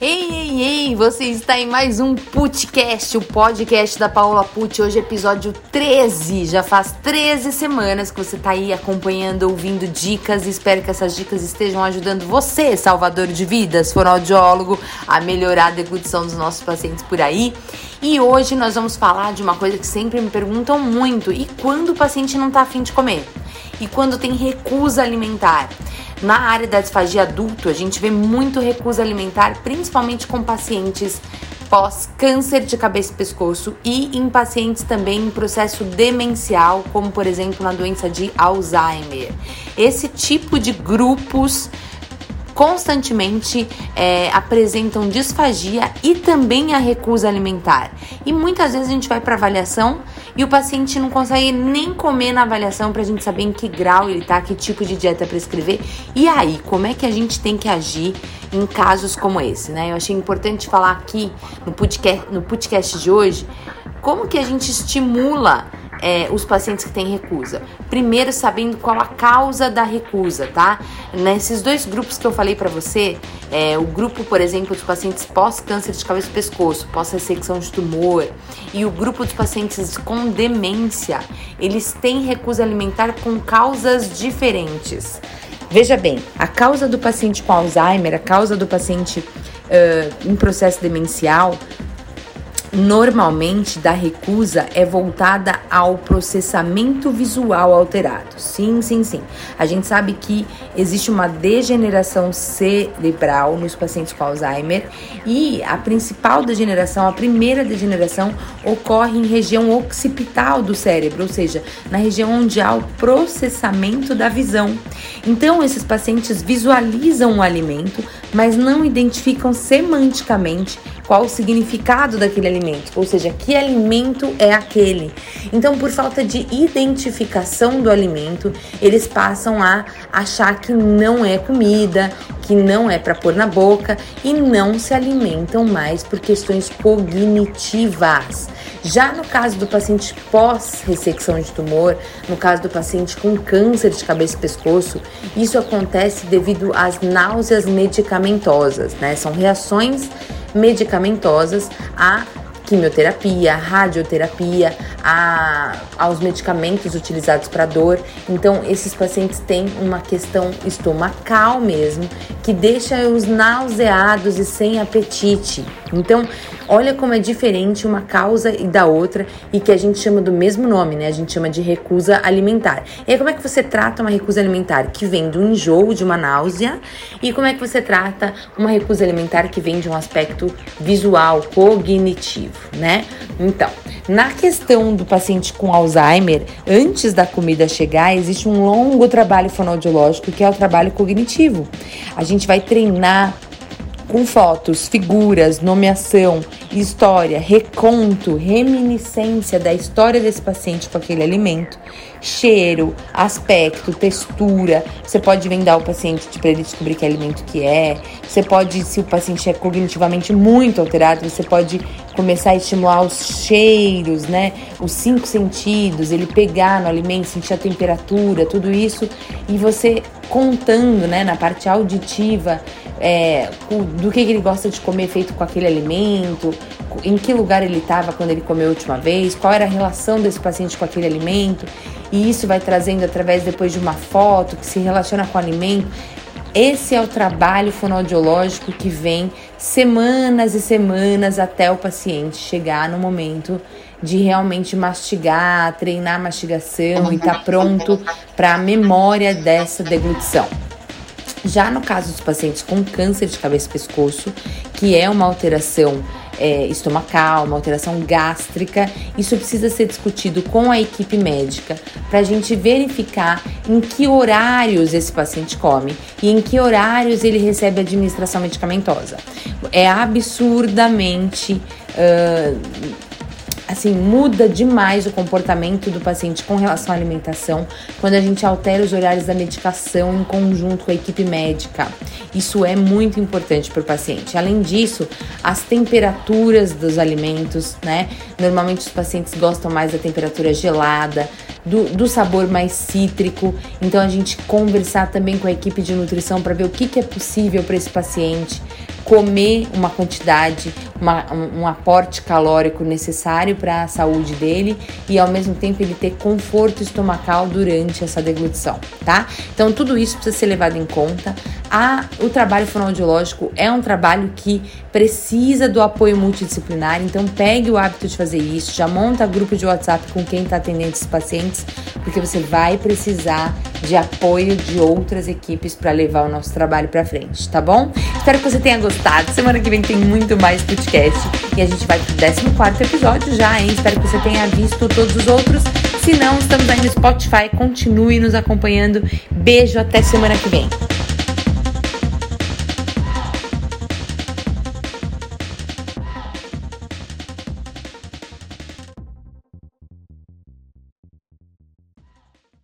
Ei, ei, ei, você está em mais um Putcast, o podcast da Paola Put. Hoje é episódio 13. Já faz 13 semanas que você está aí acompanhando, ouvindo dicas. Espero que essas dicas estejam ajudando você, salvador de vidas, fonoaudiólogo, a melhorar a deglutição dos nossos pacientes por aí. E hoje nós vamos falar de uma coisa que sempre me perguntam muito: e quando o paciente não está afim de comer? E quando tem recusa alimentar? Na área da disfagia adulto, a gente vê muito recusa alimentar, principalmente com pacientes pós câncer de cabeça e pescoço e em pacientes também em processo demencial, como por exemplo na doença de Alzheimer. Esse tipo de grupos constantemente é, apresentam disfagia e também a recusa alimentar. E muitas vezes a gente vai para avaliação e o paciente não consegue nem comer na avaliação para a gente saber em que grau ele tá, que tipo de dieta prescrever. E aí, como é que a gente tem que agir em casos como esse, né? Eu achei importante falar aqui no podcast, no podcast de hoje como que a gente estimula é, os pacientes que têm recusa. Primeiro, sabendo qual a causa da recusa, tá? Nesses dois grupos que eu falei para você, é, o grupo, por exemplo, dos pacientes pós-câncer de cabeça e pescoço, pós-ressecção de tumor, e o grupo dos pacientes com demência, eles têm recusa alimentar com causas diferentes. Veja bem, a causa do paciente com Alzheimer, a causa do paciente uh, em processo demencial, normalmente da recusa é voltada ao processamento visual alterado. Sim, sim, sim. A gente sabe que existe uma degeneração cerebral nos pacientes com Alzheimer e a principal degeneração, a primeira degeneração, ocorre em região occipital do cérebro, ou seja, na região onde há o processamento da visão. Então, esses pacientes visualizam o alimento, mas não identificam semanticamente qual o significado daquele alimento, ou seja, que alimento é aquele. Então, por falta de identificação do alimento, eles passam a achar que não é comida, que não é para pôr na boca e não se alimentam mais por questões cognitivas. Já no caso do paciente pós-ressecção de tumor, no caso do paciente com câncer de cabeça e pescoço, isso acontece devido às náuseas medicamentosas, né? São reações medicamentosas a quimioterapia, radioterapia, a, aos medicamentos utilizados para dor. Então, esses pacientes têm uma questão estomacal mesmo, que deixa os nauseados e sem apetite. Então, olha como é diferente uma causa e da outra e que a gente chama do mesmo nome, né? A gente chama de recusa alimentar. E aí, como é que você trata uma recusa alimentar que vem do enjoo, de uma náusea? E como é que você trata uma recusa alimentar que vem de um aspecto visual, cognitivo, né? Então, na questão do paciente com Alzheimer, antes da comida chegar, existe um longo trabalho fonoaudiológico que é o trabalho cognitivo. A gente vai treinar com fotos, figuras, nomeação, história, reconto, reminiscência da história desse paciente com aquele alimento, cheiro, aspecto, textura. Você pode vendar o paciente para ele descobrir que alimento que é. Você pode, se o paciente é cognitivamente muito alterado, você pode começar a estimular os cheiros, né? Os cinco sentidos, ele pegar no alimento, sentir a temperatura, tudo isso, e você contando, né, na parte auditiva é, do que, ele gosta de comer feito com aquele alimento, em que lugar ele estava quando ele comeu a última vez, qual era a relação desse paciente com aquele alimento, e isso vai trazendo através depois de uma foto que se relaciona com o alimento. Esse é o trabalho fonoaudiológico que vem semanas e semanas até o paciente chegar no momento de realmente mastigar, treinar a mastigação e estar tá pronto para a memória dessa deglutição. Já no caso dos pacientes com câncer de cabeça e pescoço, que é uma alteração é, estomacal, uma alteração gástrica, isso precisa ser discutido com a equipe médica para a gente verificar em que horários esse paciente come e em que horários ele recebe administração medicamentosa. É absurdamente. Uh, assim, muda demais o comportamento do paciente com relação à alimentação quando a gente altera os horários da medicação em conjunto com a equipe médica. Isso é muito importante para o paciente. Além disso, as temperaturas dos alimentos, né? Normalmente os pacientes gostam mais da temperatura gelada, do, do sabor mais cítrico. Então a gente conversar também com a equipe de nutrição para ver o que, que é possível para esse paciente comer uma quantidade, uma, um, um aporte calórico necessário para a saúde dele e ao mesmo tempo ele ter conforto estomacal durante essa deglutição, tá? Então tudo isso precisa ser levado em conta. A, o trabalho fonoaudiológico é um trabalho que precisa do apoio multidisciplinar, então pegue o hábito de fazer isso, já monta grupo de WhatsApp com quem está atendendo esses pacientes, porque você vai precisar de apoio de outras equipes para levar o nosso trabalho para frente, tá bom? Espero que você tenha gostado. Semana que vem tem muito mais podcast e a gente vai pro 14 episódio já, hein? Espero que você tenha visto todos os outros. Se não, estamos aí no Spotify. Continue nos acompanhando. Beijo, até semana que vem.